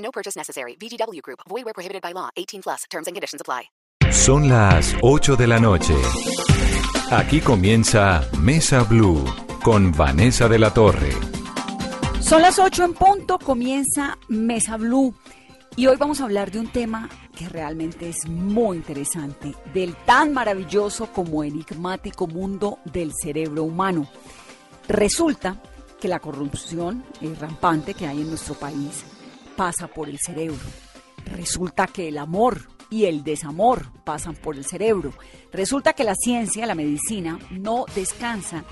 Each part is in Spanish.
No purchase necessary. VGW Group. Void where prohibited by law. 18 plus. Terms and conditions apply. Son las 8 de la noche. Aquí comienza Mesa Blue con Vanessa de la Torre. Son las 8 en punto, comienza Mesa Blue. Y hoy vamos a hablar de un tema que realmente es muy interesante, del tan maravilloso como enigmático mundo del cerebro humano. Resulta que la corrupción eh, rampante que hay en nuestro país pasa por el cerebro. Resulta que el amor y el desamor pasan por el cerebro. Resulta que la ciencia, la medicina, no descansa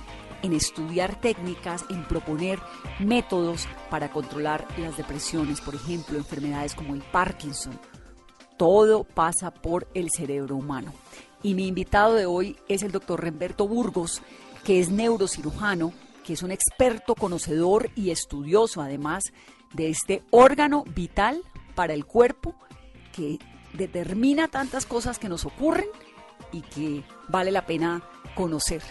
en estudiar técnicas, en proponer métodos para controlar las depresiones, por ejemplo, enfermedades como el Parkinson. Todo pasa por el cerebro humano. Y mi invitado de hoy es el doctor Remberto Burgos, que es neurocirujano, que es un experto conocedor y estudioso además de este órgano vital para el cuerpo que determina tantas cosas que nos ocurren y que vale la pena conocer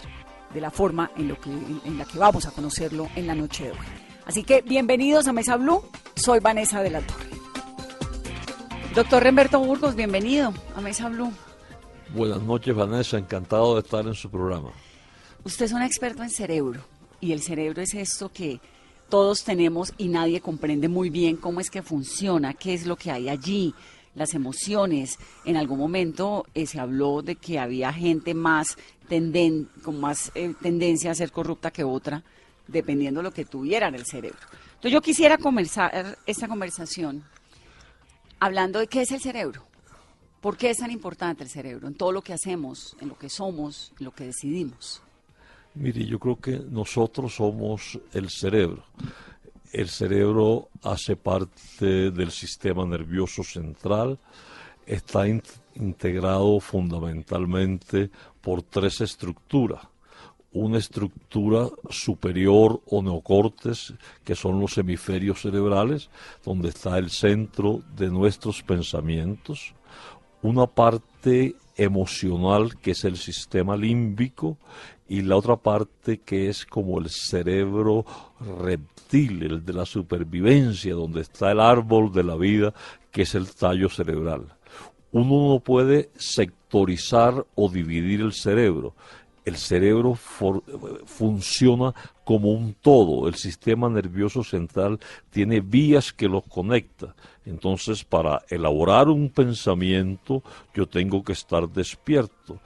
de la forma en, lo que, en la que vamos a conocerlo en la noche de hoy. Así que bienvenidos a Mesa Blue, soy Vanessa de la Torre. Doctor Remberto Burgos, bienvenido a Mesa Blue. Buenas noches Vanessa, encantado de estar en su programa. Usted es un experto en cerebro y el cerebro es esto que todos tenemos y nadie comprende muy bien cómo es que funciona, qué es lo que hay allí, las emociones. En algún momento eh, se habló de que había gente más con más eh, tendencia a ser corrupta que otra, dependiendo de lo que tuviera en el cerebro. Entonces yo quisiera comenzar esta conversación hablando de qué es el cerebro. ¿Por qué es tan importante el cerebro en todo lo que hacemos, en lo que somos, en lo que decidimos? Mire, yo creo que nosotros somos el cerebro. El cerebro hace parte del sistema nervioso central, está integrado fundamentalmente por tres estructuras. Una estructura superior o neocortes, que son los hemisferios cerebrales, donde está el centro de nuestros pensamientos. Una parte emocional, que es el sistema límbico, y la otra parte que es como el cerebro reptil, el de la supervivencia, donde está el árbol de la vida, que es el tallo cerebral. Uno no puede sectorizar o dividir el cerebro. El cerebro funciona como un todo. El sistema nervioso central tiene vías que los conecta. Entonces, para elaborar un pensamiento, yo tengo que estar despierto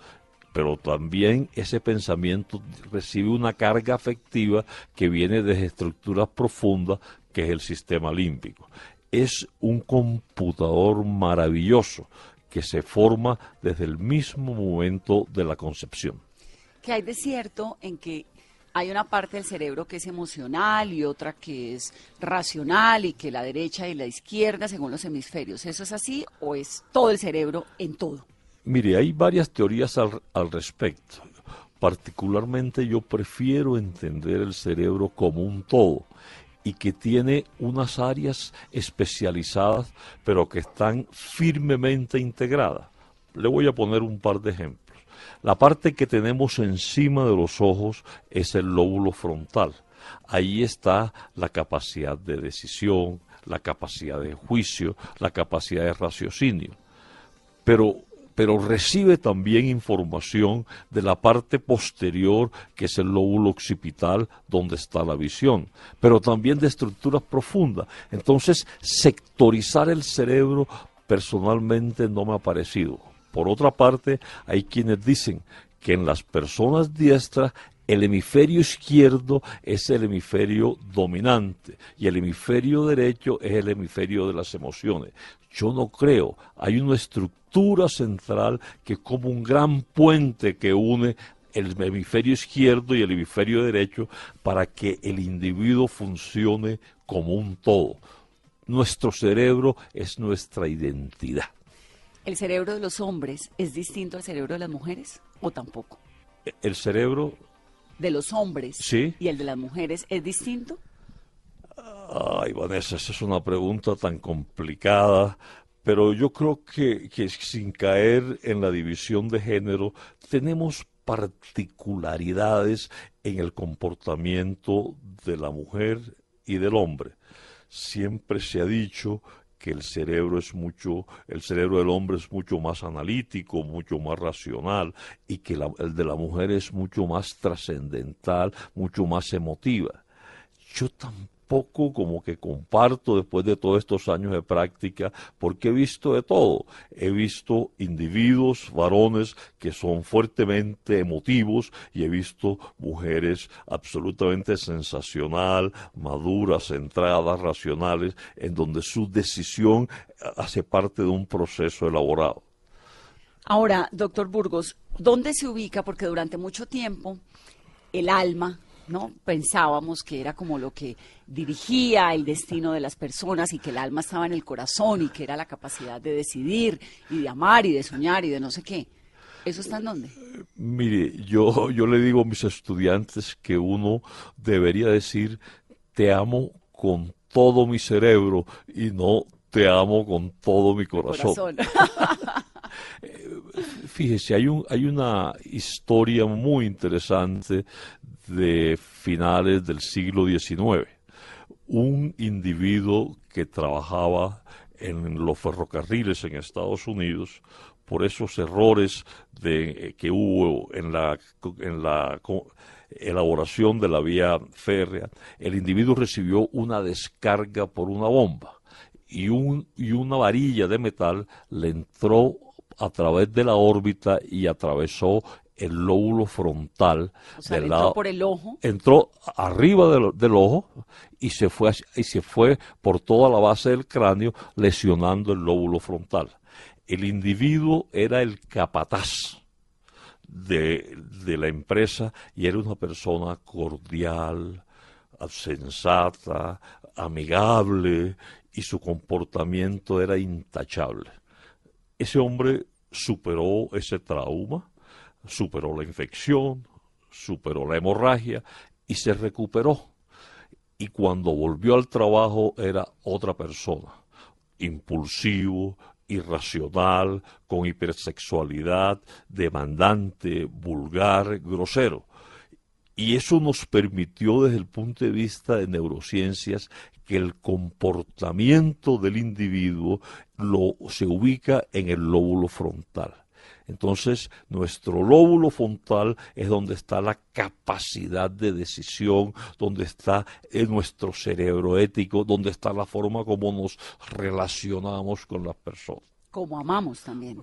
pero también ese pensamiento recibe una carga afectiva que viene de estructuras profundas, que es el sistema límbico. Es un computador maravilloso que se forma desde el mismo momento de la concepción. Que hay de cierto en que hay una parte del cerebro que es emocional y otra que es racional y que la derecha y la izquierda según los hemisferios. ¿Eso es así o es todo el cerebro en todo? Mire, hay varias teorías al, respecto. Particularmente yo prefiero entender el cerebro como un todo y que tiene unas áreas especializadas, pero que están firmemente integradas. Le voy a poner un par de ejemplos. La parte que tenemos encima de los ojos es el lóbulo frontal. Ahí está la capacidad de decisión, la capacidad de juicio, la capacidad de raciocinio. Pero pero recibe también información de la parte posterior, que es el lóbulo occipital, donde está la visión, pero también de estructuras profundas. Entonces, sectorizar el cerebro personalmente no me ha parecido. Por otra parte, hay quienes dicen que en las personas diestras el hemisferio izquierdo es el hemisferio dominante y el hemisferio derecho es el hemisferio de las emociones. Yo no creo, hay una estructura central que es como un gran puente que une el hemisferio izquierdo y el hemisferio derecho para que el individuo funcione como un todo. nuestro cerebro es nuestra identidad. ¿El cerebro de los hombres es distinto al cerebro de las mujeres o tampoco? El cerebro De los hombres Sí. y el de las mujeres es distinto. Ay, Vanessa, esa es una pregunta tan complicada, pero yo creo que, que sin caer en la división de género, tenemos particularidades en el comportamiento de la mujer y del hombre. Siempre se ha dicho que el cerebro es mucho, el cerebro del hombre es mucho más analítico, mucho más racional, y que la- el de la mujer es mucho más trascendental, mucho más emotiva. Yo tampoco como que comparto después de todos estos años de práctica, porque he visto de todo. He visto individuos, varones, que son fuertemente emotivos y he visto mujeres absolutamente sensacional, maduras, centradas, racionales, en donde su decisión hace parte de un proceso elaborado. Ahora, doctor Burgos, ¿dónde se ubica? Porque durante mucho tiempo el alma, ¿no? Pensábamos que era como lo que dirigía el destino de las personas y que el alma estaba en el corazón y que era la capacidad de decidir y de amar y de soñar y de no sé qué. ¿Eso está en dónde? Mire, yo, yo le digo a mis estudiantes que uno debería decir te amo con todo mi cerebro y no te amo con todo mi corazón. Corazón. Fíjese, hay, un, hay una historia muy interesante de finales del siglo XIX. Un individuo que trabajaba en los ferrocarriles en Estados Unidos por esos errores de, eh, que hubo en la, en la elaboración de la vía férrea, el individuo recibió una descarga por una bomba y, un, y una varilla de metal le entró a través de la órbita y atravesó el lóbulo frontal O sea, del entró lado- por el ojo. entró arriba del, del ojo y se fue y se fue por toda la base del cráneo lesionando el lóbulo frontal. El individuo era el capataz de, de la empresa y era una persona cordial, sensata, amigable y su comportamiento era intachable. Ese hombre superó ese trauma, superó la infección, superó la hemorragia y se recuperó. Y cuando volvió al trabajo era otra persona, impulsivo, irracional, con hipersexualidad, demandante, vulgar, grosero. Y eso nos permitió desde el punto de vista de neurociencias que el comportamiento del individuo lo, se ubica en el lóbulo frontal. Entonces, nuestro lóbulo frontal es donde está la capacidad de decisión, donde está eh, nuestro cerebro ético, donde está la forma como nos relacionamos con las personas. Como amamos también.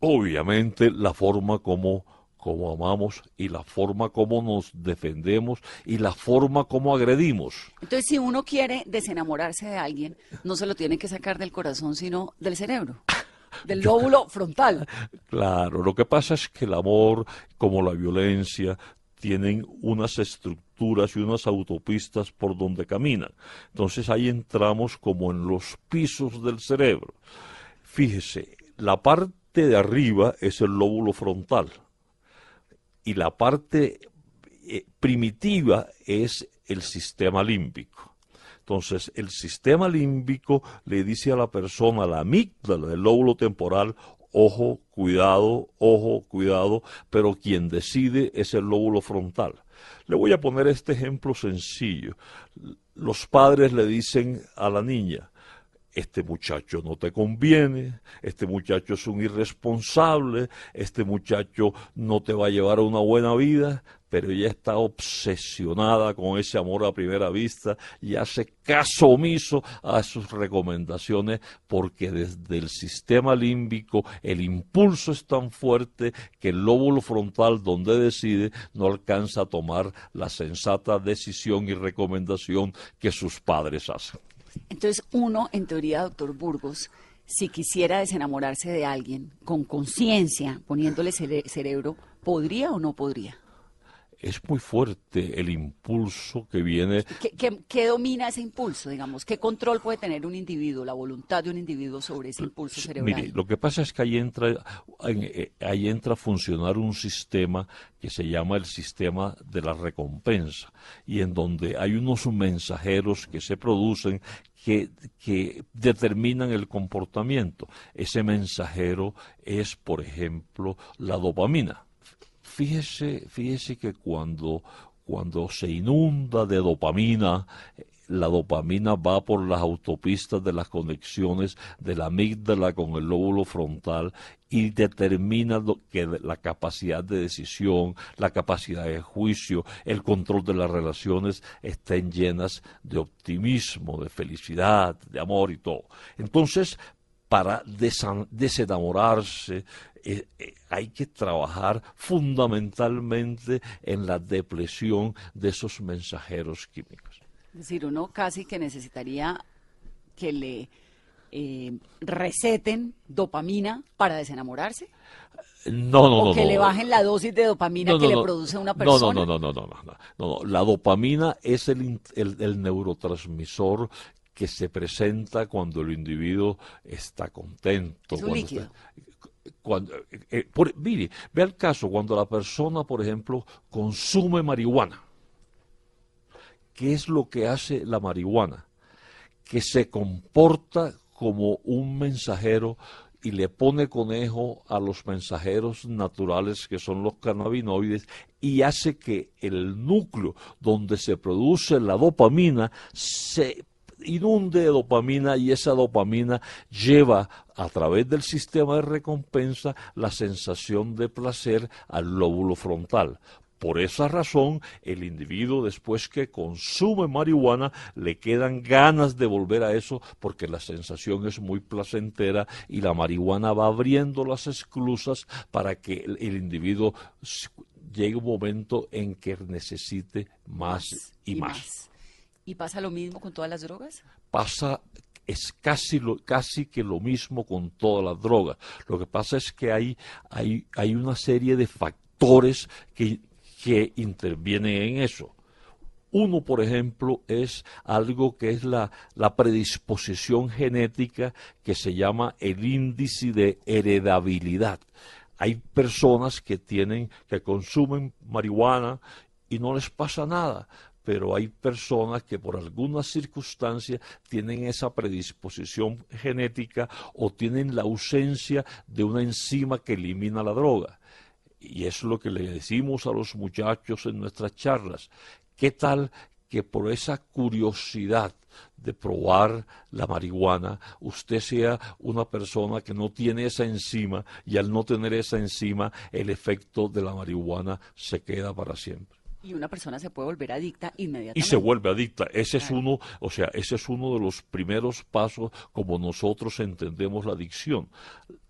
Obviamente, la forma como, como amamos y la forma como nos defendemos y la forma como agredimos. Entonces, si uno quiere desenamorarse de alguien, no se lo tiene que sacar del corazón, sino del cerebro, del lóbulo frontal. Claro, lo que pasa es que el amor, como la violencia, tienen unas estructuras y unas autopistas por donde caminan. Entonces ahí entramos como en los pisos del cerebro. Fíjese, la parte de arriba es el lóbulo frontal y la parte eh, primitiva es el sistema límbico. Entonces, el sistema límbico le dice a la persona, la amígdala del lóbulo temporal, ojo, cuidado, ojo, cuidado, pero quien decide es el lóbulo frontal. Le voy a poner este ejemplo sencillo. Los padres le dicen a la niña, este muchacho no te conviene, este muchacho es un irresponsable, este muchacho no te va a llevar a una buena vida, pero ella está obsesionada con ese amor a primera vista y hace caso omiso a sus recomendaciones porque desde el sistema límbico el impulso es tan fuerte que el lóbulo frontal donde decide no alcanza a tomar la sensata decisión y recomendación que sus padres hacen. Entonces, uno, en teoría, doctor Burgos, si quisiera desenamorarse de alguien con conciencia, poniéndole cere- cerebro, ¿podría o no podría? Es muy fuerte el impulso que viene. ¿Qué, qué, qué domina ese impulso, digamos? ¿Qué control puede tener un individuo, la voluntad de un individuo sobre ese impulso cerebral? Mire, lo que pasa es que ahí entra, en- eh, ahí entra a funcionar un sistema que se llama el sistema de la recompensa y en donde hay unos mensajeros que se producen que, que determinan el comportamiento. Ese mensajero es, por ejemplo, la dopamina. Fíjese, fíjese que cuando, cuando se inunda de dopamina, la dopamina va por las autopistas de las conexiones de la amígdala con el lóbulo frontal y determina lo que la capacidad de decisión, la capacidad de juicio, el control de las relaciones estén llenas de optimismo, de felicidad, de amor y todo. Entonces, para desenamorarse. Eh, eh, hay que trabajar fundamentalmente en la depresión de esos mensajeros químicos. Es decir, uno casi que necesitaría que le eh, receten dopamina para desenamorarse. No, no, o no, que le bajen la dosis de dopamina que le produce a una persona. No, no, no, no, no, no, La dopamina es el neurotransmisor que se presenta cuando el individuo está contento. Es un cuando líquido. está- cuando, eh, eh, por- mire, vea el caso cuando la persona, por ejemplo, consume marihuana. ¿Qué es lo que hace la marihuana? Que se comporta como un mensajero y le pone conejo a los mensajeros naturales que son los cannabinoides y hace que el núcleo donde se produce la dopamina se inunde de dopamina y esa dopamina lleva a través del sistema de recompensa la sensación de placer al lóbulo frontal. Por esa razón, el individuo después que consume marihuana le quedan ganas de volver a eso porque la sensación es muy placentera y la marihuana va abriendo las esclusas para que el, individuo llegue un momento en que necesite más y, más. ¿Y pasa lo mismo con todas las drogas? Pasa es casi lo, casi que lo mismo con todas las drogas. Lo que pasa es que hay, hay, hay una serie de factores que, que intervienen en eso. Uno, por ejemplo, es algo que es la, la predisposición genética que se llama el índice de heredabilidad. Hay personas que tienen, que consumen marihuana y no les pasa nada, pero hay personas que por alguna circunstancia tienen esa predisposición genética o tienen la ausencia de una enzima que elimina la droga. Y es lo que le decimos a los muchachos en nuestras charlas. ¿Qué tal que por esa curiosidad de probar la marihuana, usted sea una persona que no tiene esa enzima y al no tener esa enzima, el efecto de la marihuana se queda para siempre? Y una persona se puede volver adicta inmediatamente. y se vuelve adicta. Ese es uno, o sea, ese es uno de los primeros pasos como nosotros entendemos la adicción.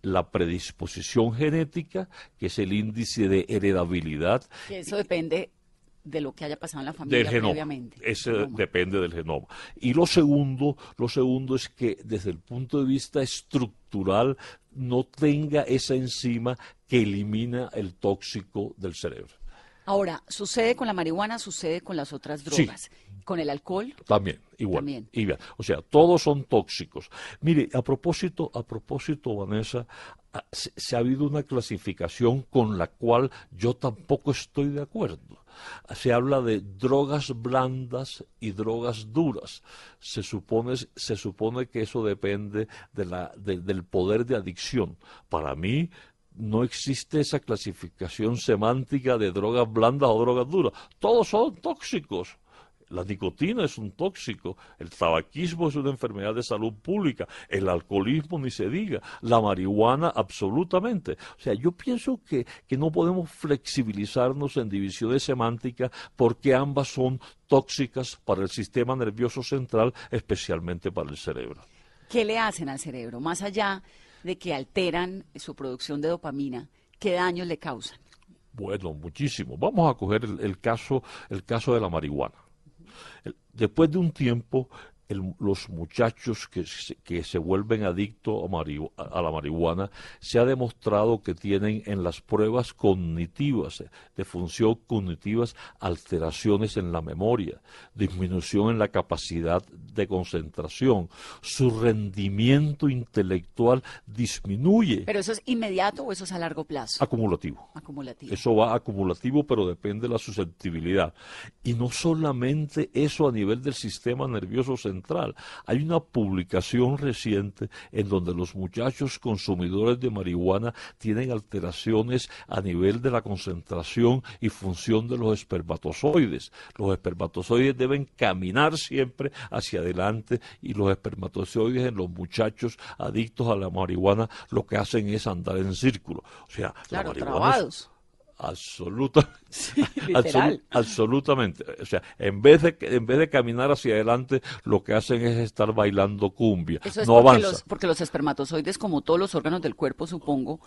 La predisposición genética, que es el índice de heredabilidad Que eso depende de lo que haya pasado en la familia del genoma. previamente. Ese Genoma. depende del genoma. Y lo segundo, lo segundo es que desde el punto de vista estructural no tenga esa enzima que elimina el tóxico del cerebro. Ahora, sucede con la marihuana, sucede con las otras Sí. drogas. Con el alcohol, También, igual. También. igual. O sea, todos son tóxicos. Mire, a propósito, a propósito, Vanessa, ah, se, se ha habido una clasificación con la cual yo tampoco estoy de acuerdo. Se habla de drogas blandas y drogas duras. Se supone, se supone que eso depende de la, de- del poder de adicción. Para mí, no existe esa clasificación semántica de drogas blandas o drogas duras. Todos son tóxicos. La nicotina es un tóxico, el tabaquismo es una enfermedad de salud pública, el alcoholismo ni se diga, la marihuana absolutamente. O sea, yo pienso que, que no podemos flexibilizarnos en divisiones semánticas porque ambas son tóxicas para el sistema nervioso central, especialmente para el cerebro. ¿qué le hacen al cerebro? Más allá de que alteran su producción de dopamina, ¿qué daños le causan? Bueno, muchísimo. Vamos a coger el, caso, el caso de la marihuana. Después de un tiempo, los muchachos que se, que se vuelven adictos a, a, la marihuana, se ha demostrado que tienen en las pruebas cognitivas, de función cognitivas, alteraciones en la memoria, disminución en la capacidad de concentración, su rendimiento intelectual disminuye. ¿Pero eso es inmediato o eso es a largo plazo? Acumulativo. Acumulativo. Eso va acumulativo, pero depende de la susceptibilidad. Y no solamente eso a nivel del sistema nervioso central, hay una publicación reciente en donde los muchachos consumidores de marihuana tienen alteraciones a nivel de la concentración y función de los espermatozoides. Los espermatozoides deben caminar siempre hacia adelante y los espermatozoides en los muchachos adictos a la marihuana lo que hacen es andar en círculo. O sea, la marihuana Absoluta, absolutamente. O sea, en vez, de, en vez de caminar hacia adelante, lo que hacen es estar bailando cumbia. Eso es no porque, avanza. Los, porque los espermatozoides, como todos los órganos del cuerpo, supongo,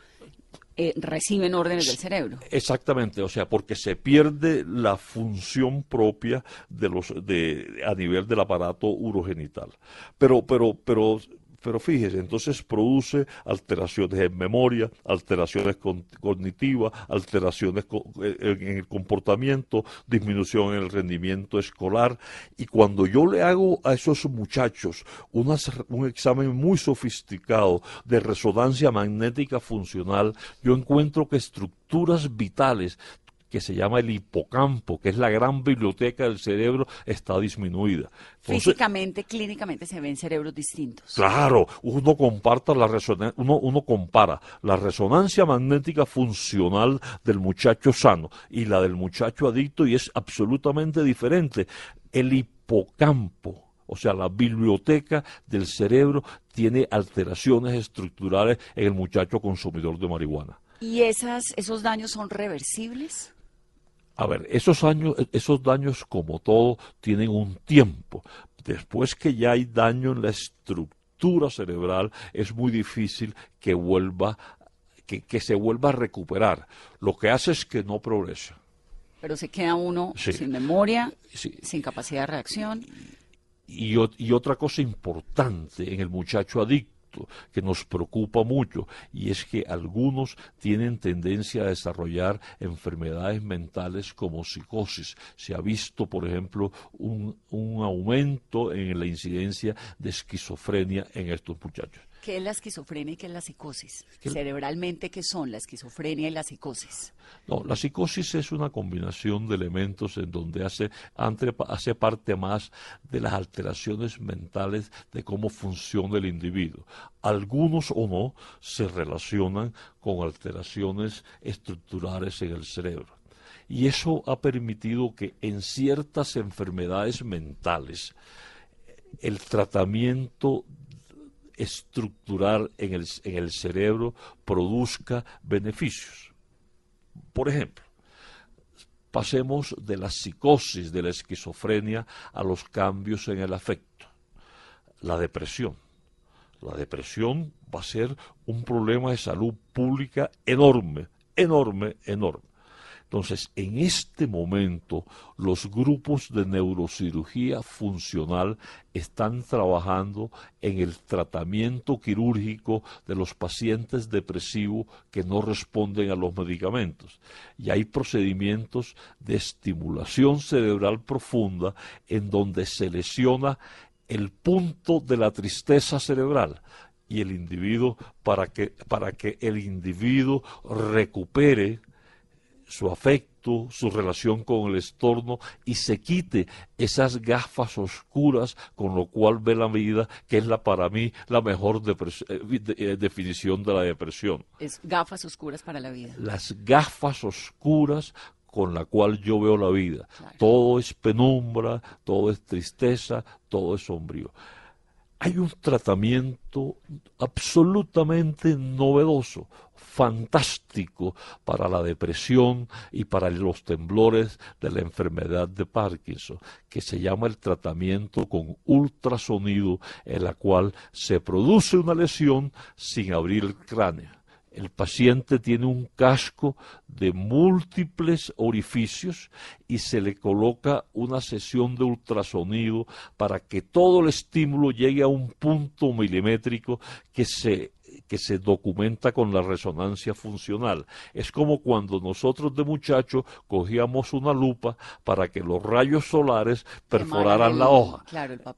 eh, reciben órdenes del cerebro. Exactamente, o sea, porque se pierde la función propia de los de a nivel del aparato urogenital. Pero pero pero pero fíjese, entonces produce alteraciones en memoria, alteraciones cognitivas, alteraciones eh, en el comportamiento, disminución en el rendimiento escolar. Y cuando yo le hago a esos muchachos un examen muy sofisticado de resonancia magnética funcional, yo encuentro que estructuras vitales que se llama el hipocampo, que es la gran biblioteca del cerebro, está disminuida. Físicamente, clínicamente se ven cerebros distintos. Claro, uno comparta la uno, uno compara la resonancia magnética funcional del muchacho sano y la del muchacho adicto y es absolutamente diferente. El hipocampo o sea, la biblioteca del cerebro tiene alteraciones estructurales en el muchacho consumidor de marihuana. ¿Y esas, esos daños son reversibles? A ver, esos, años, esos daños, como todo, tienen un tiempo. Después que ya hay daño en la estructura cerebral, es muy difícil que vuelva, que, que se vuelva a recuperar. Lo que hace es que no progresa. Pero se queda uno sin memoria, sin capacidad de reacción. Y, y, otra cosa importante en el muchacho adicto que nos preocupa mucho y es que algunos tienen tendencia a desarrollar enfermedades mentales como psicosis. Se ha visto, por ejemplo, un, un aumento en la incidencia de esquizofrenia en estos muchachos. ¿Qué es la esquizofrenia y qué es la psicosis? Cerebralmente, ¿qué son la esquizofrenia y la psicosis? No, la psicosis es una combinación de elementos en donde hace, hace parte más de las alteraciones mentales de cómo funciona el individuo. Algunos o no se relacionan con alteraciones estructurales en el cerebro. Y eso ha permitido que en ciertas enfermedades mentales el tratamiento estructural en el, en el cerebro produzca beneficios. Por ejemplo, pasemos de la psicosis, de la esquizofrenia, a los cambios en el afecto. La depresión. La depresión va a ser un problema de salud pública enorme, enorme, enorme. Entonces, en este momento, los grupos de neurocirugía funcional están trabajando en el tratamiento quirúrgico de los pacientes depresivos que no responden a los medicamentos. Y hay procedimientos de estimulación cerebral profunda en donde se lesiona el punto de la tristeza cerebral y el individuo para que, para que el individuo recupere su afecto, su relación con el estorno y se quite esas gafas oscuras con lo cual ve la vida, que es la para mí la mejor eh, eh, definición de la depresión. Es gafas oscuras para la vida. Las gafas oscuras con la cual yo veo la vida. Todo es penumbra, todo es tristeza, todo es sombrío hay un tratamiento absolutamente novedoso, fantástico para la depresión y para los temblores de la enfermedad de Parkinson, que se llama el tratamiento con ultrasonido, en la cual se produce una lesión sin abrir el cráneo. El paciente tiene un casco de múltiples orificios y se le coloca una sesión de ultrasonido para que todo el estímulo llegue a un punto milimétrico que se que se documenta con la resonancia funcional. Es como cuando nosotros de muchachos cogíamos una lupa para que los rayos solares perforaran la hoja.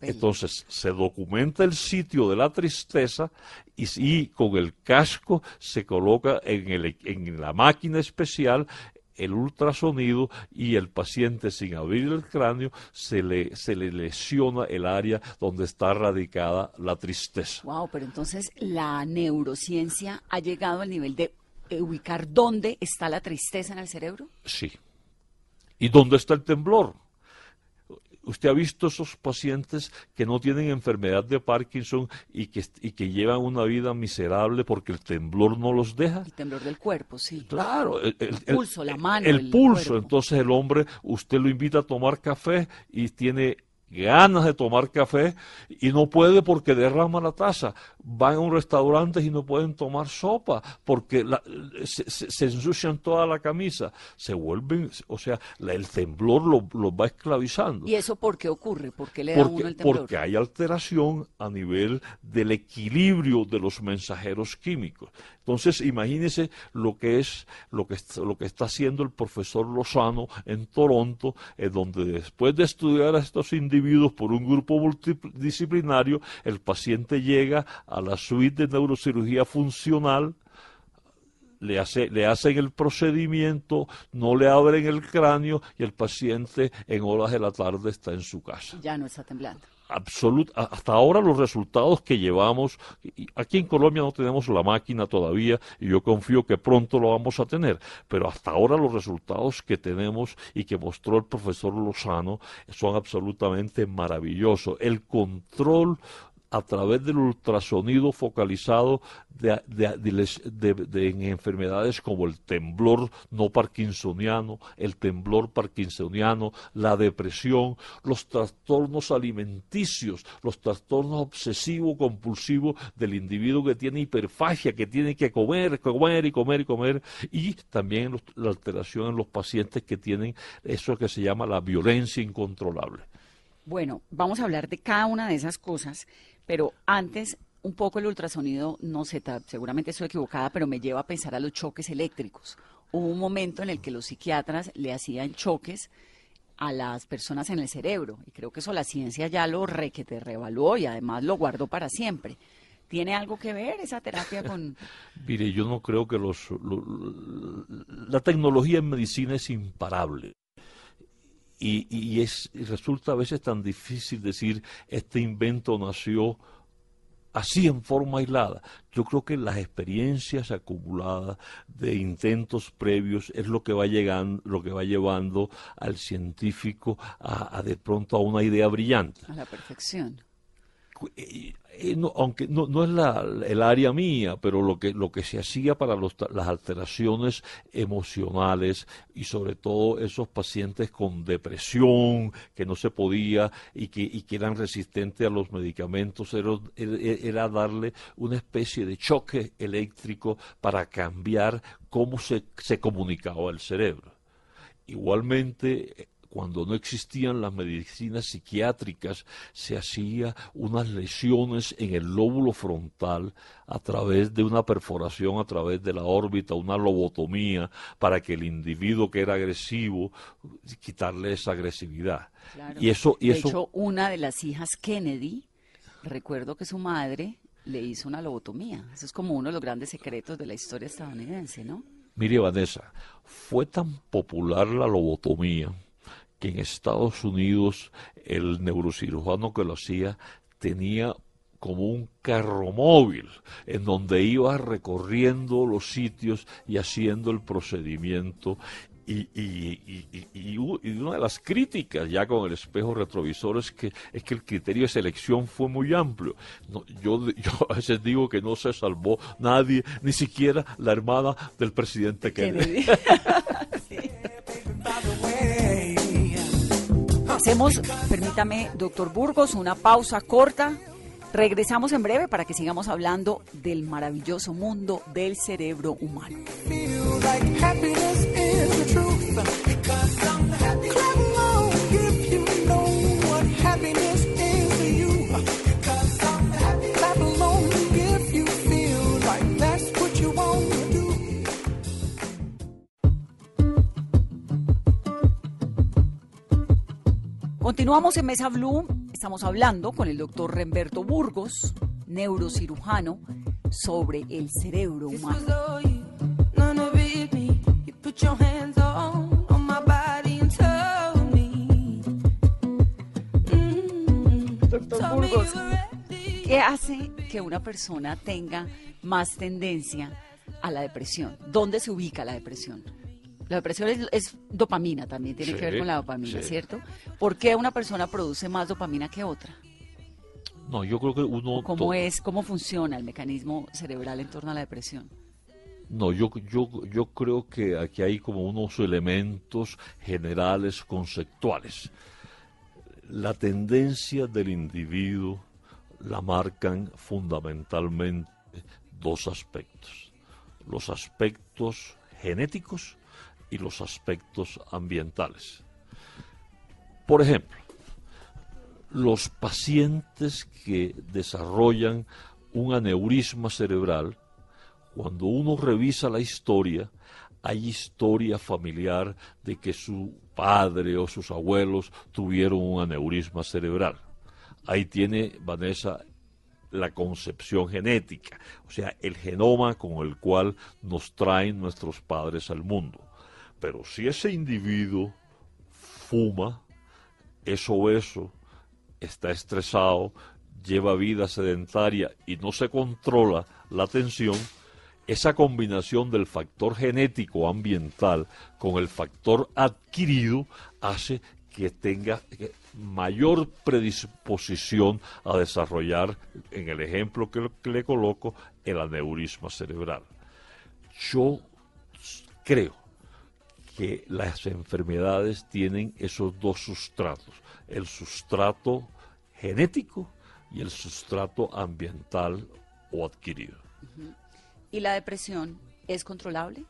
Entonces se documenta el sitio de la tristeza y, con el casco se coloca en, en la máquina especial el ultrasonido y el paciente sin abrir el cráneo se le, se le lesiona el área donde está radicada la tristeza. Wow, pero entonces la neurociencia ha llegado al nivel de ubicar dónde está la tristeza en el cerebro? Sí. ¿Y dónde está el temblor? Usted ha visto esos pacientes que no tienen enfermedad de Parkinson y que, y que llevan una vida miserable porque el temblor no los deja. El temblor del cuerpo, sí. Claro. El, pulso, la mano. El, pulso. Entonces el hombre, usted lo invita a tomar café y tiene ganas de tomar café y no puede porque derrama la taza. Van a un restaurante y no pueden tomar sopa porque se, ensucian toda la camisa. Se vuelven, o sea, el temblor los lo va esclavizando. ¿Y eso por qué ocurre? ¿Por qué le da uno el temblor? Porque hay alteración a nivel del equilibrio de los mensajeros químicos. Entonces, imagínese lo que es lo que, lo que está haciendo el profesor Lozano en Toronto, en donde después de estudiar a estos individuos por un grupo multidisciplinario, el paciente llega a la suite de neurocirugía funcional, le, hace, le hacen el procedimiento, no le abren el cráneo y el paciente en horas de la tarde está en su casa. Ya no está temblando hasta ahora los resultados que llevamos, aquí en Colombia no tenemos la máquina todavía y yo confío que pronto lo vamos a tener, pero hasta ahora los resultados que tenemos y que mostró el profesor Lozano son absolutamente maravillosos. El control a través del ultrasonido focalizado de, en enfermedades como el temblor no parkinsoniano, el temblor parkinsoniano, la depresión, los trastornos alimenticios, los trastornos obsesivo-compulsivos del individuo que tiene hiperfagia, que tiene que comer, comer y comer y comer, y también la alteración en los pacientes que tienen eso que se llama la violencia incontrolable. Bueno, vamos a hablar de cada una de esas cosas pero antes, un poco el ultrasonido, no sé, seguramente estoy equivocada, pero me lleva a pensar a los choques eléctricos. Hubo un momento en el que los psiquiatras le hacían choques a las personas en el cerebro. Y creo que eso la ciencia ya lo re que te revaluó y además lo guardó para siempre. ¿Tiene algo que ver esa terapia con...? Mire, yo no creo que los, la tecnología en medicina es imparable. Y, es, resulta a veces tan difícil decir este invento nació así en forma aislada. Yo creo que las experiencias acumuladas de intentos previos es lo que va llegando, lo que va llevando al científico a de pronto a una idea brillante. A la perfección aunque no, no es el área mía, pero lo que, se hacía para las alteraciones emocionales y sobre todo esos pacientes con depresión que no se podía y que, eran resistentes a los medicamentos era, darle una especie de choque eléctrico para cambiar cómo se comunicaba el cerebro. Igualmente, cuando no existían las medicinas psiquiátricas, se hacía unas lesiones en el lóbulo frontal a través de una perforación a través de la órbita, una lobotomía, para que el individuo que era agresivo, quitarle esa agresividad. Y eso, y de hecho, una de las hijas Kennedy, recuerdo que su madre le hizo una lobotomía. Eso es como uno de los grandes secretos de la historia estadounidense, ¿no? Mire, Vanessa, fue tan popular la lobotomía que en Estados Unidos el neurocirujano que lo hacía tenía como un carro móvil en donde iba recorriendo los sitios y haciendo el procedimiento y, y, una de las críticas ya con el espejo retrovisor es que, es que el criterio de selección fue muy amplio. yo, yo a veces digo que no se salvó nadie, ni siquiera la hermana del presidente Kennedy. Hacemos, permítame, doctor Burgos, una pausa corta Regresamos en breve para que sigamos hablando del maravilloso mundo del cerebro humano. Continuamos en Mesa Blue. Estamos hablando con el doctor Remberto Burgos, neurocirujano, sobre el cerebro humano. was all you, none of it me. You put your hands on, on my body and told me. Mm, Doctor Burgos. ¿Qué hace que una persona tenga más tendencia a la depresión? ¿Dónde se ubica la depresión? La depresión es, es dopamina también, tiene Sí, que ver con la dopamina, sí. ¿cierto? ¿Por qué una persona produce más dopamina que otra? No, yo creo que uno... ¿Cómo es, cómo funciona el mecanismo cerebral en torno a la depresión? No, yo, yo, yo creo que aquí hay como unos elementos generales conceptuales. La tendencia del individuo la marcan fundamentalmente dos aspectos. Los aspectos genéticos y los aspectos ambientales. Por ejemplo, los pacientes que desarrollan un aneurisma cerebral cuando uno revisa la historia, hay historia familiar de que su padre o sus abuelos tuvieron un aneurisma cerebral. Ahí tiene Vanessa la concepción genética, o sea, el genoma con el cual nos traen nuestros padres al mundo. Pero si ese individuo fuma, es obeso, está estresado, lleva vida sedentaria y no se controla la tensión, esa combinación del factor genético ambiental con el factor adquirido hace que tenga mayor predisposición a desarrollar, en el ejemplo que le coloco, el aneurisma cerebral. Yo creo que las enfermedades tienen esos dos sustratos, el sustrato genético y el sustrato ambiental o adquirido. ¿Y la depresión es controlable?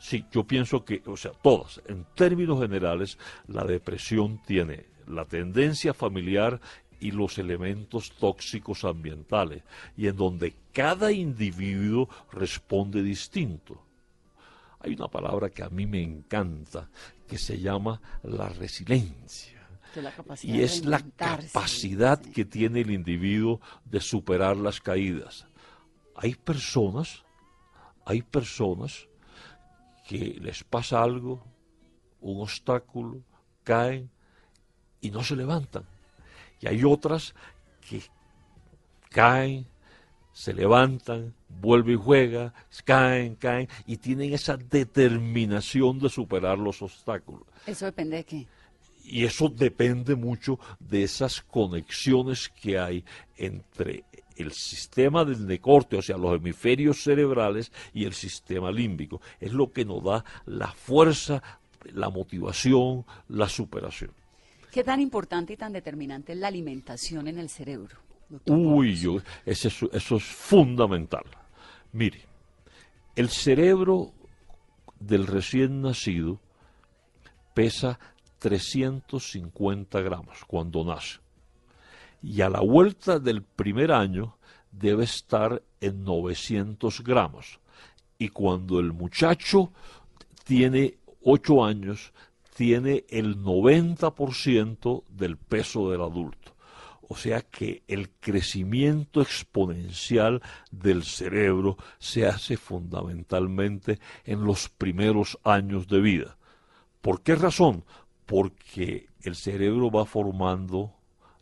Sí, yo pienso que, o sea, todas, en términos generales, la depresión tiene la tendencia familiar y los elementos tóxicos ambientales, y en donde cada individuo responde distinto. Hay una palabra que a mí me encanta, que se llama la resiliencia. La Y es la capacidad que tiene el individuo de superar las caídas. Hay personas, hay personas que les pasa algo, un obstáculo, caen y no se levantan. Y hay otras que caen, se levantan, vuelve y juega, caen, caen y tienen esa determinación de superar los obstáculos. ¿Eso depende de qué? Y eso depende mucho de esas conexiones que hay entre el sistema del necorte, o sea, los hemisferios cerebrales y el sistema límbico. Es lo que nos da la fuerza, la motivación, la superación. ¿Qué tan importante y tan determinante es la alimentación en el cerebro? Uy, yo, eso es fundamental. Mire, el cerebro del recién nacido pesa 350 gramos cuando nace. Y a la vuelta del primer año debe estar en 900 gramos. Y cuando el muchacho tiene 8 años, tiene el 90% del peso del adulto. O sea que el crecimiento exponencial del cerebro se hace fundamentalmente en los primeros años de vida. ¿Por qué razón? Porque el cerebro va formando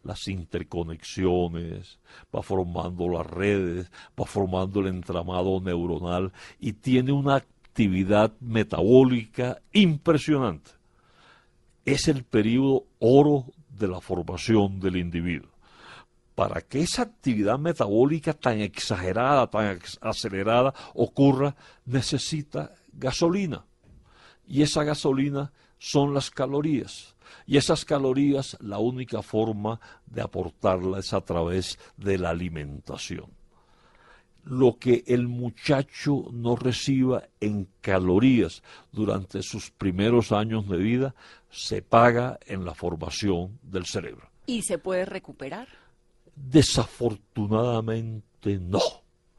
las interconexiones, va formando las redes, va formando el entramado neuronal y tiene una actividad metabólica impresionante. Es el periodo oro de la formación del individuo. Para que esa actividad metabólica tan exagerada, tan acelerada ocurra, necesita gasolina y esa gasolina son las calorías. Y esas calorías, la única forma de aportarlas es a través de la alimentación. Lo que el muchacho no reciba en calorías durante sus primeros años de vida se paga en la formación del cerebro. ¿Y se puede recuperar? Desafortunadamente no.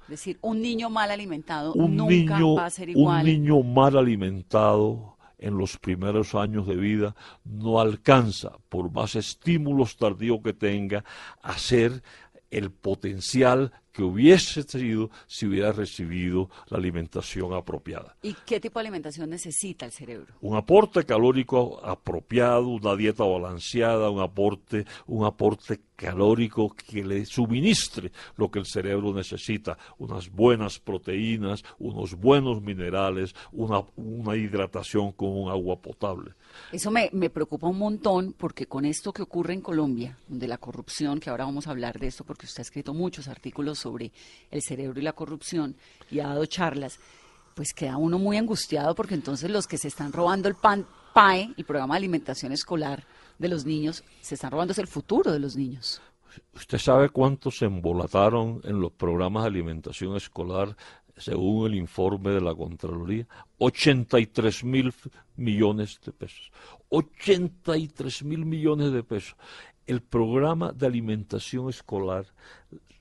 Es decir, un niño mal alimentado Un nunca niño, va a ser un igual. niño mal alimentado en los primeros años de vida no alcanza, por más estímulos tardíos que tenga, a ser el potencial que hubiese sido si hubiera recibido la alimentación apropiada. ¿Y qué tipo de alimentación necesita el cerebro? un aporte calórico apropiado, una dieta balanceada, un aporte, un aporte calórico que le suministre lo que el cerebro necesita, unas buenas proteínas, unos buenos minerales, una, una hidratación con un agua potable. Eso me, me preocupa un montón porque con esto que ocurre en Colombia, de la corrupción, que ahora vamos a hablar de esto porque usted ha escrito muchos artículos sobre el cerebro y la corrupción y ha dado charlas, pues queda uno muy angustiado porque entonces los que se están robando el pan PAE, el programa de alimentación escolar de los niños, se están robando el futuro de los niños. ¿Usted sabe cuántos se embolataron en los programas de alimentación escolar según el informe de la Contraloría? 83 mil millones de pesos. 83 mil millones de pesos. El programa de alimentación escolar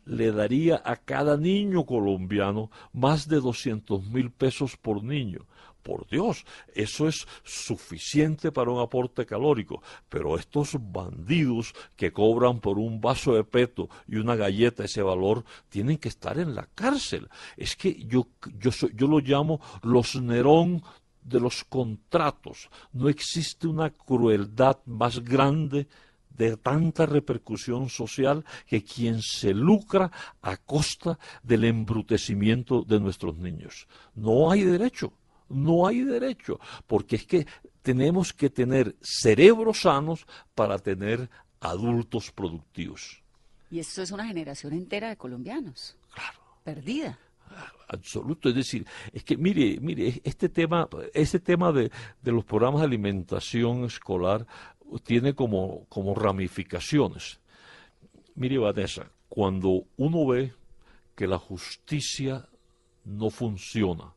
le daría a cada niño colombiano más de 200 mil pesos por niño. Por Dios, eso es suficiente para un aporte calórico, pero estos bandidos que cobran por un vaso de peto y una galleta ese valor tienen que estar en la cárcel. Es que yo, yo, yo lo llamo los Nerón de los contratos. No existe una crueldad más grande de tanta repercusión social que quien se lucra a costa del embrutecimiento de nuestros niños. No hay derecho, no hay derecho, porque es que tenemos que tener cerebros sanos para tener adultos productivos. Y esto es una generación entera de colombianos. Claro. Perdida. absoluto. Es decir, es que mire, mire, este tema, este tema de, de los programas de alimentación escolar tiene como, como ramificaciones. Mire, Vanessa, cuando uno ve que la justicia no funciona,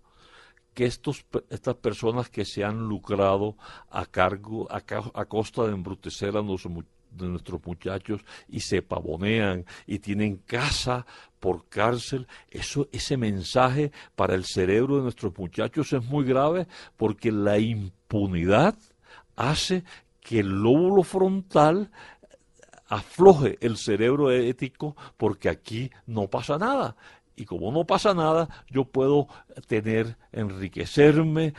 que estos, estas personas que se han lucrado a cargo, a, a costa de embrutecer a los de nuestros muchachos y se pavonean y tienen casa por cárcel, eso, ese mensaje para el cerebro de nuestros muchachos es muy grave porque la impunidad hace que el lóbulo frontal afloje el cerebro ético porque aquí no pasa nada. Y como no pasa nada, yo puedo tener, enriquecerme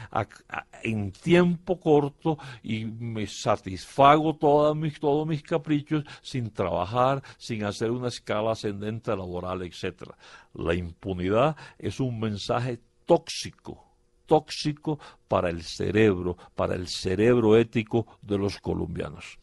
en tiempo corto y me satisfago todas mis, todos mis caprichos sin trabajar, sin hacer una escala ascendente laboral, etcétera. La impunidad es un mensaje tóxico tóxico para el cerebro, para el cerebro ético de los colombianos.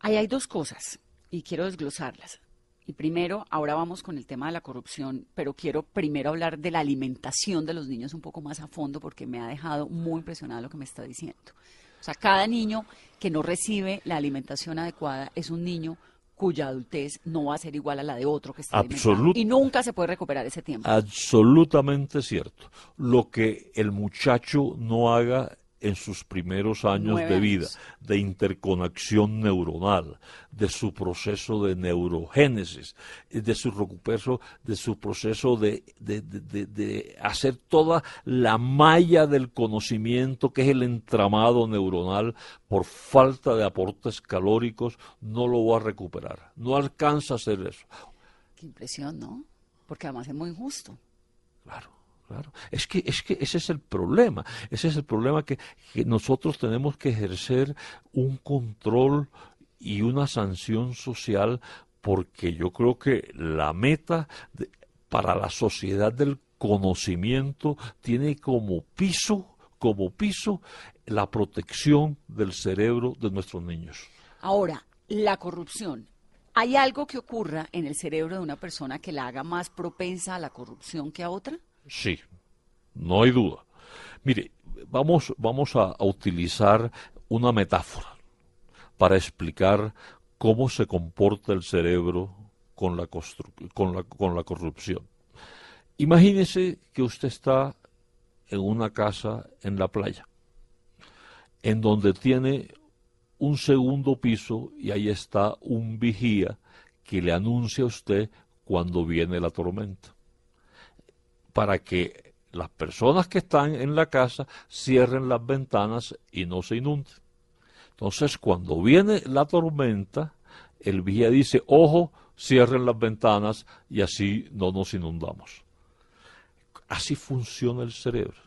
Ahí hay dos cosas y quiero desglosarlas. Y primero, ahora vamos con el tema de la corrupción, pero quiero primero hablar de la alimentación de los niños un poco más a fondo porque me ha dejado muy impresionada lo que me está diciendo. O sea, cada niño que no recibe la alimentación adecuada es un niño cuya adultez no va a ser igual a la de otro que está. Absolut- Y nunca se puede recuperar ese tiempo. Absolutamente cierto. Lo que el muchacho no haga en sus primeros años Nueve de vida, años. de interconexión neuronal, de su proceso de neurogénesis, de su recupero, de su proceso de, de- de- de- de hacer toda la malla del conocimiento que es el entramado neuronal por falta de aportes calóricos, no lo va a recuperar. No alcanza a hacer eso. Qué impresión, ¿no? Porque además es muy injusto. Claro, claro. Es que, es que ese es el problema. Ese es el problema que, nosotros tenemos que ejercer un control y una sanción social porque yo creo que la meta para la sociedad del conocimiento tiene como piso, como piso, la protección del cerebro de nuestros niños. Ahora, la corrupción. ¿Hay algo que ocurra en el cerebro de una persona que la haga más propensa a la corrupción que a otra? Sí, no hay duda. Mire, vamos, vamos a, utilizar una metáfora. para explicar cómo se comporta el cerebro con la, con la, con la corrupción. Imagínese que usted está en una casa en la playa, en donde tiene un segundo piso y ahí está un vigía que le anuncia a usted cuando viene la tormenta, para que las personas que están en la casa cierren las ventanas y no se inunden. Entonces, cuando viene la tormenta, el vigía dice, ojo, cierren las ventanas y así no nos inundamos. Así funciona el cerebro.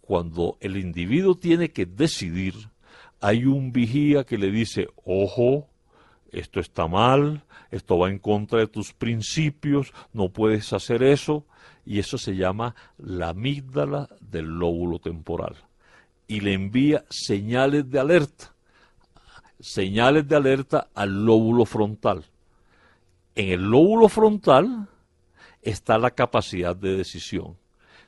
Cuando el individuo tiene que decidir, hay un vigía que le dice, ojo, esto está mal, esto va en contra de tus principios, no puedes hacer eso, y eso se llama la amígdala del lóbulo temporal. Y le envía señales de alerta, señales de alerta al lóbulo frontal. En el lóbulo frontal está la capacidad de decisión.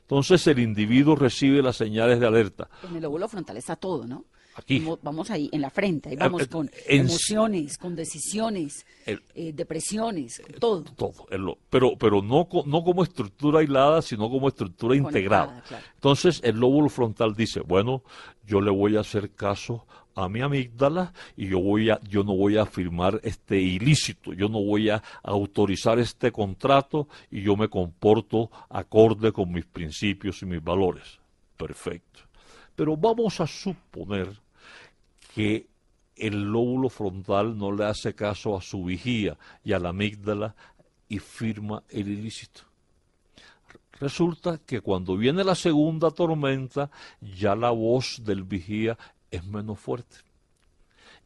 Entonces el individuo recibe las señales de alerta. En el lóbulo frontal está todo, ¿no? Aquí. Vamos, vamos ahí, en la frente, ahí vamos Eh, con en- emociones, con decisiones, El- eh, depresiones, con todo. todo, el lo- pero, pero no, no como estructura aislada, sino como estructura integrada. Claro. Entonces el lóbulo frontal dice, bueno, yo le voy a hacer caso a mi amígdala y yo voy a, yo no voy a firmar este ilícito, yo no voy a autorizar este contrato y yo me comporto acorde con mis principios y mis valores. Perfecto. Pero vamos a suponer que el lóbulo frontal no le hace caso a su vigía y a la amígdala y firma el ilícito. Resulta que cuando viene la segunda tormenta, ya la voz del vigía es menos fuerte.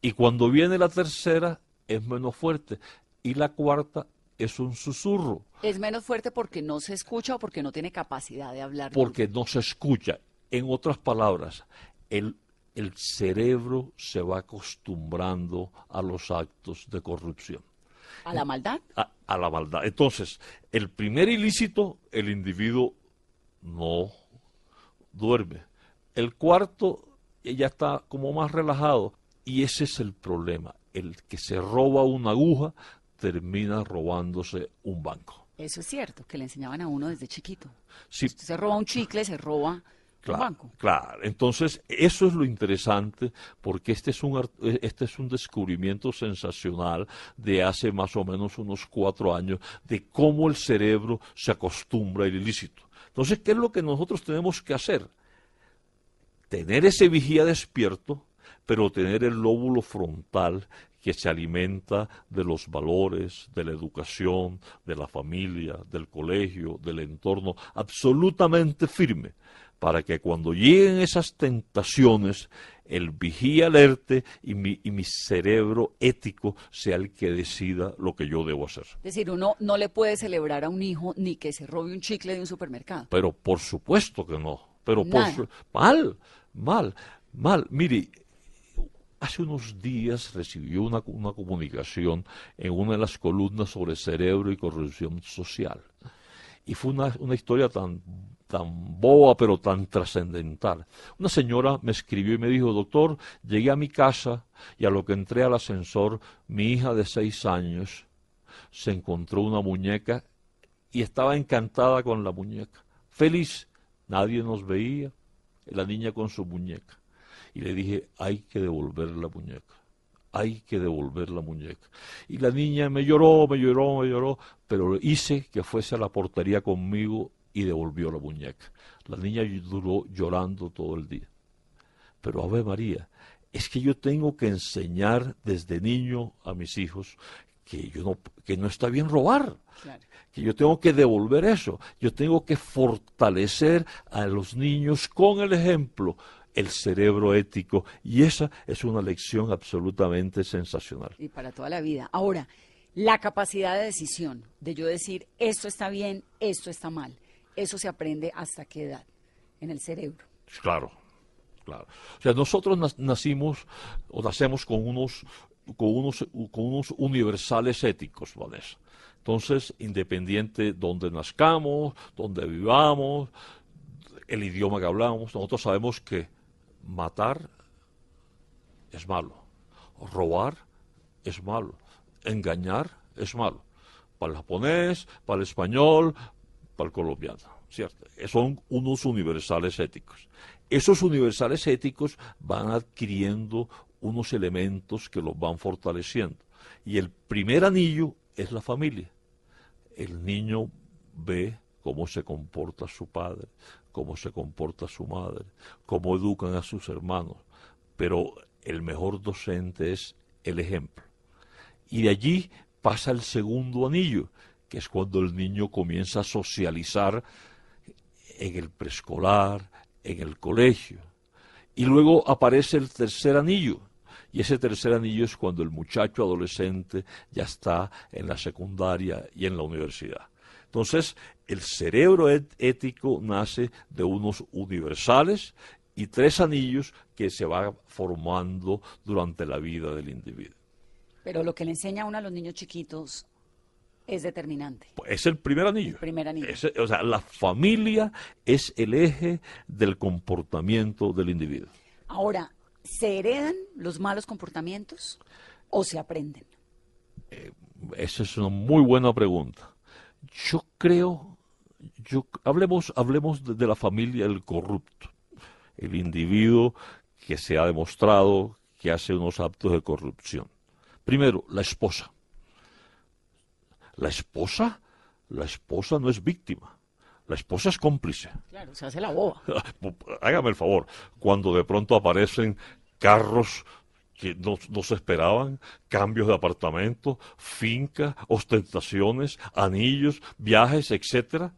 Y cuando viene la tercera, es menos fuerte. Y la cuarta es un susurro, Es menos fuerte porque no se escucha o porque no tiene capacidad de hablar. porque no se escucha. En otras palabras, el, el cerebro se va acostumbrando a los actos de corrupción. a la maldad. a, a la maldad. Entonces, el primer ilícito, el individuo no duerme. El cuarto, ya está como más relajado. Y ese es el problema. El que se roba una aguja termina robándose un banco. Eso es cierto, que le enseñaban a uno desde chiquito. Sí, Usted se roba un chicle, se roba Claro, banco. claro. Entonces, eso es lo interesante, porque este es, un, art- este es un descubrimiento sensacional de hace más o menos unos cuatro años, de cómo el cerebro se acostumbra al ilícito. Entonces, ¿qué es lo que nosotros tenemos que hacer? Tener ese vigía despierto, pero tener el lóbulo frontal que se alimenta de los valores, de la educación, de la familia, del colegio, del entorno, absolutamente firme, para que cuando lleguen esas tentaciones, el vigía alerte y mi, y mi cerebro ético sea el que decida lo que yo debo hacer. Es decir, uno no le puede celebrar a un hijo ni que se robe un chicle de un supermercado. Pero por supuesto que no. Pero por su- mal, mal, mal. Mire, hace unos días recibió una, una comunicación en una de las columnas sobre cerebro y corrupción social. Y fue una, una historia tan, tan boba, pero tan trascendental. Una señora me escribió y me dijo, doctor, llegué a mi casa y a lo que entré al ascensor, mi hija de seis años se encontró una muñeca y estaba encantada con la muñeca. Feliz, nadie nos veía, la niña con su muñeca. Y le dije, hay que devolver la muñeca, hay que devolver la muñeca. Y la niña me lloró, me lloró, me lloró, pero hice que fuese a la portería conmigo y devolvió la muñeca. La niña duró llorando todo el día. Pero Ave María, es que yo tengo que enseñar desde niño a mis hijos que yo no, que no está bien robar, Claro. que yo tengo que devolver eso, yo tengo que fortalecer a los niños con el ejemplo, el cerebro ético, y esa es una lección absolutamente sensacional. Y para toda la vida. Ahora, la capacidad de decisión, de yo decir esto está bien, esto está mal, eso se aprende hasta qué edad en el cerebro. Claro, claro. O sea, nosotros nacimos o nacemos con unos, con unos, universales éticos, Vanessa. Entonces, independiente donde nazcamos, donde vivamos, el idioma que hablamos, nosotros sabemos que matar es malo, robar es malo, engañar es malo. Para el japonés, para el español, para el colombiano, ¿cierto? Son unos universales éticos. Esos universales éticos van adquiriendo unos elementos que los van fortaleciendo. Y el primer anillo es la familia. El niño ve cómo se comporta su padre, cómo se comporta su madre, cómo educan a sus hermanos. Pero el mejor docente es el ejemplo. Y de allí pasa el segundo anillo, que es cuando el niño comienza a socializar en el preescolar, en el colegio. Y luego aparece el tercer anillo. Y ese tercer anillo es cuando el muchacho adolescente ya está en la secundaria y en la universidad. Entonces, el cerebro ético nace de unos universales y tres anillos que se va formando durante la vida del individuo. Pero lo que le enseña uno a los niños chiquitos es determinante. Es el primer anillo. El primer anillo. Es- o sea, la familia es el eje del comportamiento del individuo. Ahora, ¿se heredan los malos comportamientos o se aprenden? Esa es una muy buena pregunta. Yo creo, yo hablemos, hablemos de, de la familia del corrupto, el individuo que se ha demostrado que hace unos actos de corrupción. Primero, la esposa. La esposa, la esposa no es víctima. La esposa es cómplice. Claro, se hace la boba. Hágame el favor, cuando de pronto aparecen carros que no, no se esperaban, cambios de apartamento, fincas, ostentaciones, anillos, viajes, etcétera.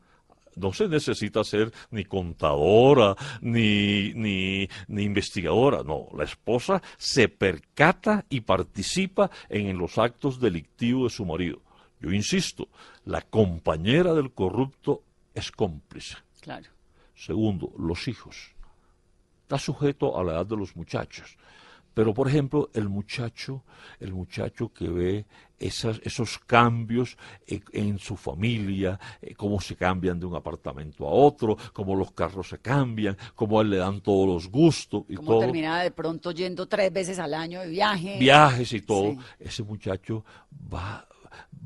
No se necesita ser ni contadora, ni, ni, ni investigadora. No, la esposa se percata y participa en los actos delictivos de su marido. Yo insisto, la compañera del corrupto es cómplice. Claro. Segundo, los hijos. Está sujeto a la edad de los muchachos. Pero, por ejemplo, el muchacho, el muchacho que ve esas, esos cambios en, en su familia, eh, cómo se cambian de un apartamento a otro, cómo los carros se cambian, cómo a él le dan todos los gustos y Como todo termina de pronto yendo tres veces al año de viaje. viajes y todo, Sí. ese muchacho va,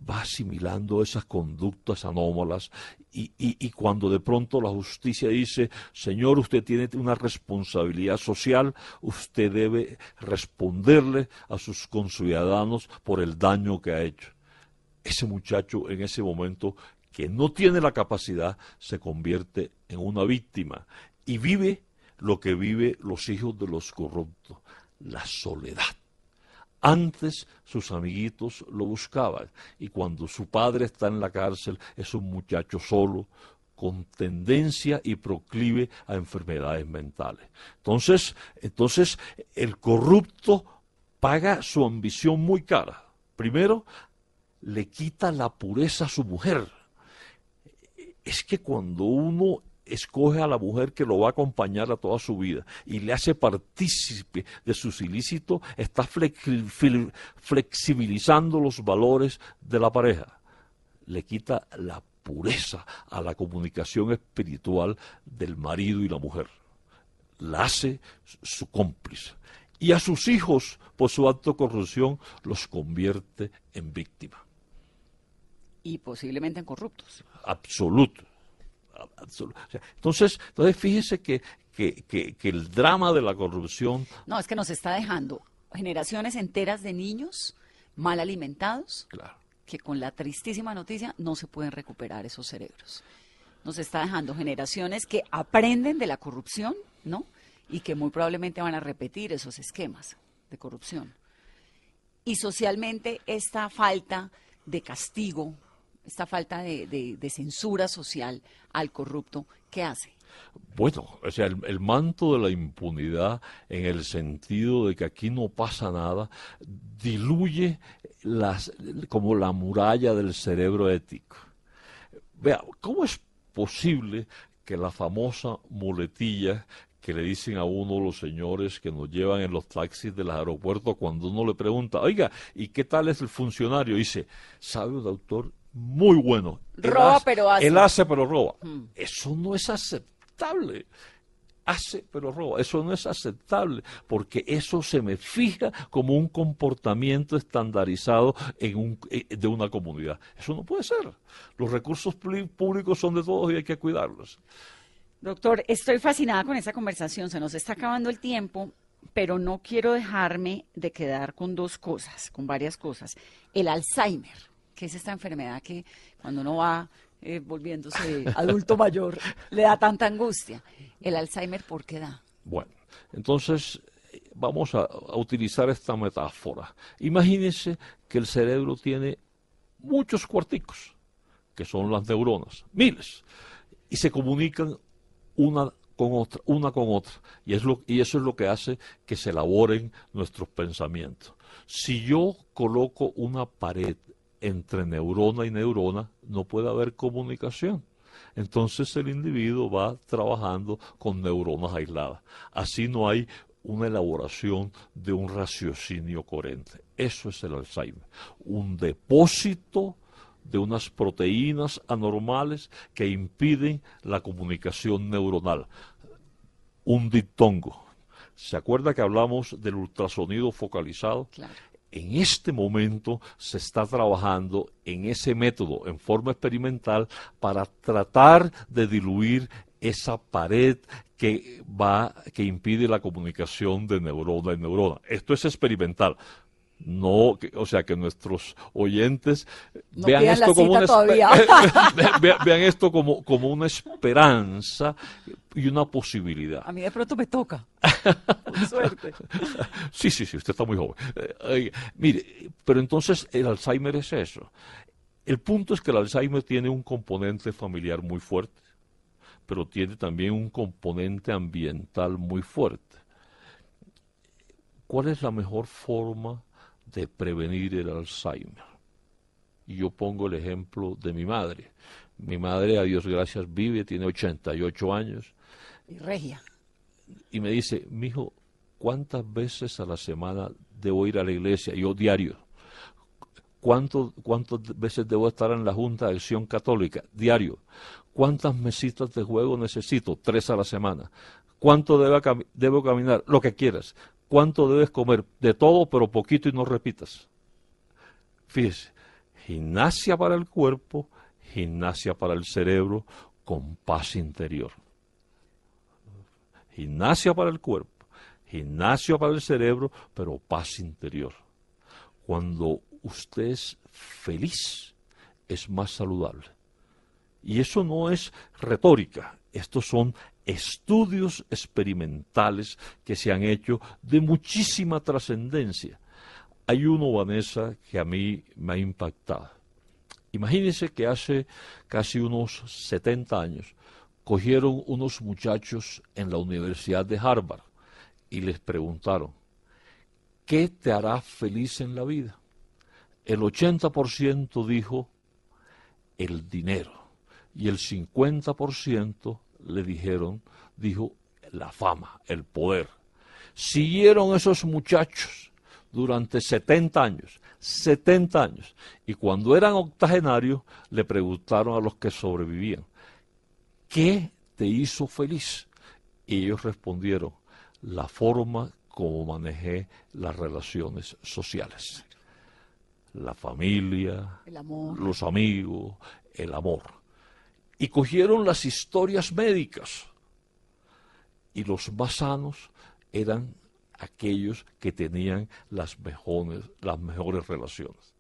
va asimilando esas conductas anómalas y, y- cuando de pronto la justicia dice, señor, usted tiene una responsabilidad social, usted debe responderle a sus conciudadanos por el daño que ha hecho. Ese muchacho en ese momento que no tiene la capacidad se convierte en una víctima y vive lo que vive los hijos de los corruptos, la soledad. Antes sus amiguitos lo buscaban y cuando su padre está en la cárcel es un muchacho solo, con tendencia y proclive a enfermedades mentales. Entonces, entonces el corrupto paga su ambición muy cara. Primero, le quita la pureza a su mujer. Es que cuando uno escoge a la mujer que lo va a acompañar a toda su vida y le hace partícipe de sus ilícitos, está flexibilizando los valores de la pareja. Le quita la pureza a la comunicación espiritual del marido y la mujer. La hace su cómplice. Y a sus hijos, por su acto de corrupción, los convierte en víctimas. Y posiblemente en corruptos. absoluto. Entonces, entonces fíjese que, que, que- que el drama de la corrupción, No, es que nos está dejando generaciones enteras de niños mal alimentados claro, que con la tristísima noticia no se pueden recuperar esos cerebros. Nos está dejando generaciones que aprenden de la corrupción, ¿no? Y que muy probablemente van a repetir esos esquemas de corrupción. Y socialmente esta falta de castigo, esta falta de, censura social al corrupto, ¿qué hace? bueno, o sea, el, el manto de la impunidad en el sentido de que aquí no pasa nada, diluye las, como la muralla del cerebro ético. Vea, ¿cómo es posible que la famosa muletilla que le dicen a uno los señores que nos llevan en los taxis de los aeropuertos cuando uno le pregunta, oiga, ¿y qué tal es el funcionario? Dice, sabe, doctor, muy bueno. Roba, hace- pero hace. Él hace, pero roba. Eso no es aceptable. hace pero roba. Eso no es aceptable porque eso se me fija como un comportamiento estandarizado en un, eh, de una comunidad. Eso no puede ser. Los recursos públi- públicos son de todos y hay que cuidarlos. Doctor, estoy fascinada con esta conversación. Se nos está acabando el tiempo, pero no quiero dejarme de quedar con dos cosas, con varias cosas. El Alzheimer, que es esta enfermedad que cuando uno va eh, volviéndose adulto mayor le da tanta angustia. El Alzheimer, ¿por qué da? Bueno, entonces vamos a, a utilizar esta metáfora. Imagínense que el cerebro tiene muchos cuarticos, que son las neuronas, miles, y se comunican una con otra, una con otra, y, es lo, y eso es lo que hace que se elaboren nuestros pensamientos. Si yo coloco una pared entre neurona y neurona, no puede haber comunicación. Entonces el individuo va trabajando con neuronas aisladas. Así no hay una elaboración de un raciocinio coherente. Eso es el Alzheimer. Un depósito de unas proteínas anormales que impiden la comunicación neuronal. Un diptongo. ¿Se acuerda que hablamos del ultrasonido focalizado? Claro. En este momento se está trabajando en ese método en forma experimental para tratar de diluir esa pared que va que impide la comunicación de neurona y neurona. Esto es experimental. No, que- o sea que nuestros oyentes No vean esto como cita una vean, vean esto como, como una esperanza y una posibilidad. A mí de pronto me toca. Por suerte. Sí, sí, sí, usted está muy joven. Eh, mire, pero entonces el Alzheimer es eso. El punto es que el Alzheimer tiene un componente familiar muy fuerte, pero tiene también un componente ambiental muy fuerte. ¿Cuál es la mejor forma de prevenir el Alzheimer? Y yo pongo el ejemplo de mi madre. Mi madre, a Dios gracias, vive, tiene 88 años, Y regia. y me dice, mijo, ¿cuántas veces a la semana debo ir a la iglesia? Yo diario. ¿Cuánto- ¿Cuántas veces debo estar en la Junta de Acción Católica? Diario. ¿Cuántas mesitas de juego necesito? Tres a la semana. ¿Cuánto debo, debo caminar? Lo que quieras. ¿Cuánto debes comer? De todo, pero poquito y no repitas. Fíjese, gimnasia para el cuerpo, gimnasia para el cerebro, con paz interior gimnasia para el cuerpo, gimnasia para el cerebro, pero paz interior. Cuando usted es feliz, es más saludable. Y eso no es retórica, estos son estudios experimentales que se han hecho de muchísima trascendencia. Hay uno, Vanessa, que a mí me ha impactado. Imagínense que hace casi unos 70 años cogieron unos muchachos en la Universidad de Harvard y les preguntaron, ¿qué te hará feliz en la vida? El 80% dijo el dinero y el 50% le dijeron, dijo la fama, el poder. Siguieron esos muchachos durante 70 años, 70 años, y cuando eran octogenarios le preguntaron a los que sobrevivían, ¿qué te hizo feliz? Y ellos respondieron, la forma como manejé las relaciones sociales. La familia, El amor. los amigos, el amor. Y cogieron las historias médicas. Y los más sanos eran aquellos que tenían las mejores, las mejores relaciones.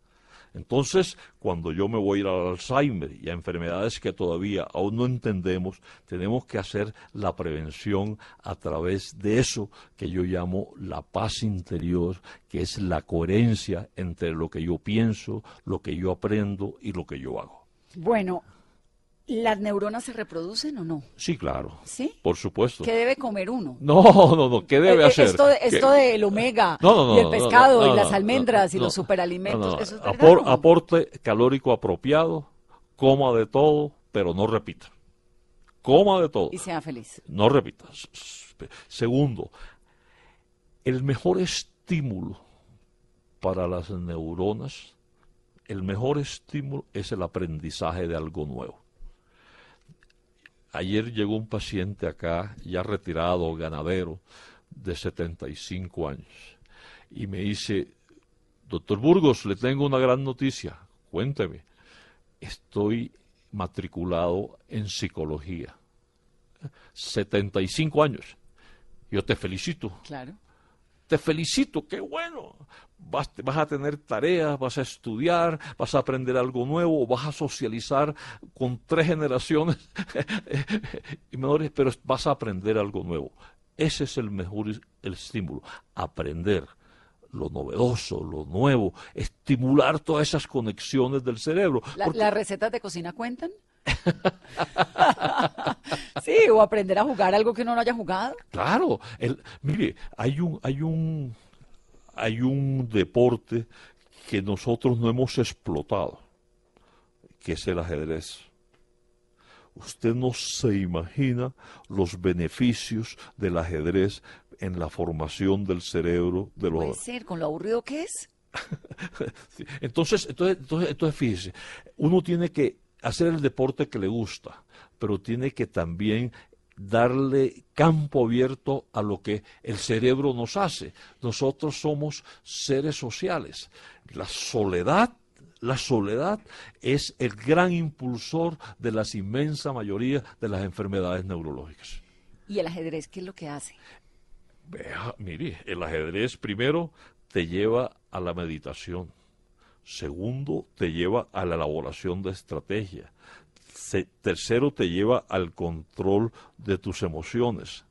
Entonces, cuando yo me voy a al Alzheimer y a enfermedades que todavía aún no entendemos, tenemos que hacer la prevención a través de eso que yo llamo la paz interior, que es la coherencia entre lo que yo pienso, lo que yo aprendo y lo que yo hago. Bueno, ¿las neuronas se reproducen o no? Sí, claro. ¿Sí? Por supuesto. ¿Qué debe comer uno? No, no, no. ¿Qué debe Eh, eh, hacer? Esto, de- ¿Qué- esto del omega No, no, no, y el pescado y las almendras y los superalimentos. ¿eso es Apor- aporte calórico apropiado, coma de todo, pero no repita. Coma de todo, Y sea feliz. no repita. Segundo, el mejor estímulo para las neuronas, el mejor estímulo es el aprendizaje de algo nuevo. Ayer llegó un paciente acá, ya retirado, ganadero, de 75 años, y me dice, doctor Burgos, le tengo una gran noticia, cuénteme, estoy matriculado en psicología, 75 años, yo te felicito, Claro. Te felicito, qué bueno. Vas, vas a tener tareas, vas a estudiar, vas a aprender algo nuevo, vas a socializar con tres generaciones y menores, pero vas a aprender algo nuevo. Ese es el mejor el estímulo, aprender lo novedoso, lo nuevo, estimular todas esas conexiones del cerebro. La- ¿Las recetas de cocina cuentan? sí, o aprender a jugar algo que uno no haya jugado. Claro, el, mire, hay un, hay un, hay un deporte que nosotros no hemos explotado, que es el ajedrez. Usted no se imagina los beneficios del ajedrez en la formación del cerebro de los Puede ser, con lo aburrido que es. Sí. Entonces, entonces, entonces, entonces, fíjese, uno tiene que hacer el deporte que le gusta, pero tiene que también darle campo abierto a lo que el cerebro nos hace. Nosotros somos seres sociales. La soledad, la soledad es el gran impulsor de la inmensa mayoría de las enfermedades neurológicas. ¿Y el ajedrez qué es lo que hace? Vea, mire, el ajedrez primero te lleva a la meditación. Segundo, te lleva a la elaboración de estrategia. Se- tercero, te lleva al control de tus emociones.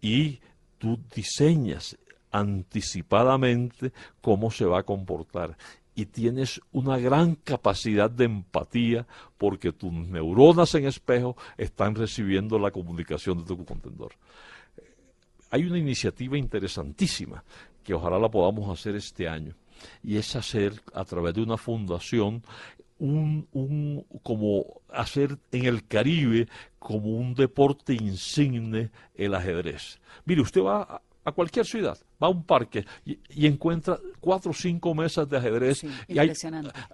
Y tú diseñas anticipadamente cómo se va a comportar. Y tienes una gran capacidad de empatía porque tus neuronas en espejo están recibiendo la comunicación de tu contendor hay una iniciativa interesantísima que ojalá la podamos hacer este año y es hacer a través de una fundación un, un como hacer en el Caribe como un deporte insigne el ajedrez. Mire, usted va a, cualquier ciudad, va a un parque y, y encuentra cuatro o cinco mesas de ajedrez Sí, y hay,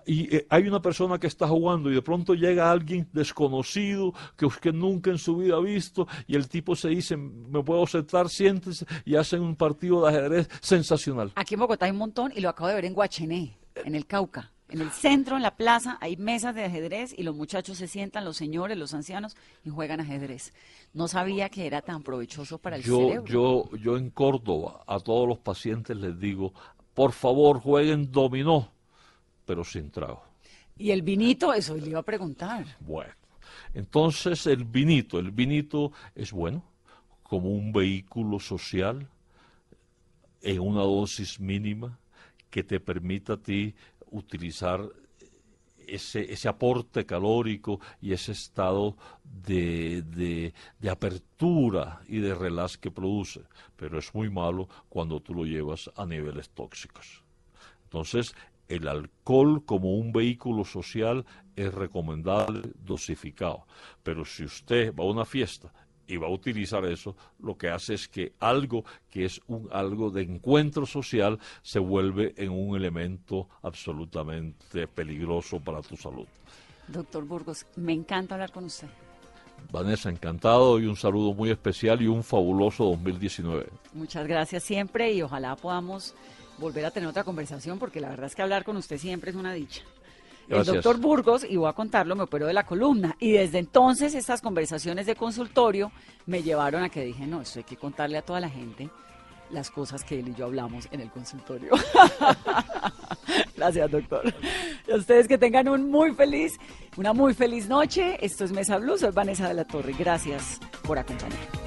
y eh, hay una persona que está jugando y de pronto llega alguien desconocido que usted nunca en su vida ha visto y el tipo se dice, me puedo sentar, siéntese y hacen un partido de ajedrez sensacional. Aquí en Bogotá hay un montón y lo acabo de ver en Guachené, en el Cauca. En el centro, en la plaza, hay mesas de ajedrez y los muchachos se sientan, los señores, los ancianos, y juegan ajedrez. No sabía que era tan provechoso para el Yo, cerebro. yo, yo en Córdoba a todos los pacientes les digo, por favor jueguen dominó, pero sin trago. Y el vinito, eso le iba a preguntar. Bueno, entonces el vinito, el vinito es bueno como un vehículo social en una dosis mínima que te permita a ti utilizar ese, ese aporte calórico y ese estado de, de, apertura y de relax que produce, pero es muy malo cuando tú lo llevas a niveles tóxicos. Entonces, el alcohol como un vehículo social es recomendable dosificado. Pero si usted va a una fiesta y va a utilizar eso, lo que hace es que algo que es un algo de encuentro social se vuelve en un elemento absolutamente peligroso para tu salud. Doctor Burgos, me encanta hablar con usted. Vanessa, encantado y un saludo muy especial y un fabuloso 2019. Muchas gracias siempre y ojalá podamos volver a tener otra conversación porque la verdad es que hablar con usted siempre es una dicha. Gracias. El doctor Burgos, y voy a contarlo, me operó de la columna y desde entonces estas conversaciones de consultorio me llevaron a que dije, no, esto hay que contarle a toda la gente las cosas que él y yo hablamos en el consultorio. Gracias, doctor. Y a ustedes que tengan un muy feliz, una muy feliz noche. Esto es Mesa Blue, soy Vanessa de la Torre. Gracias por acompañarnos.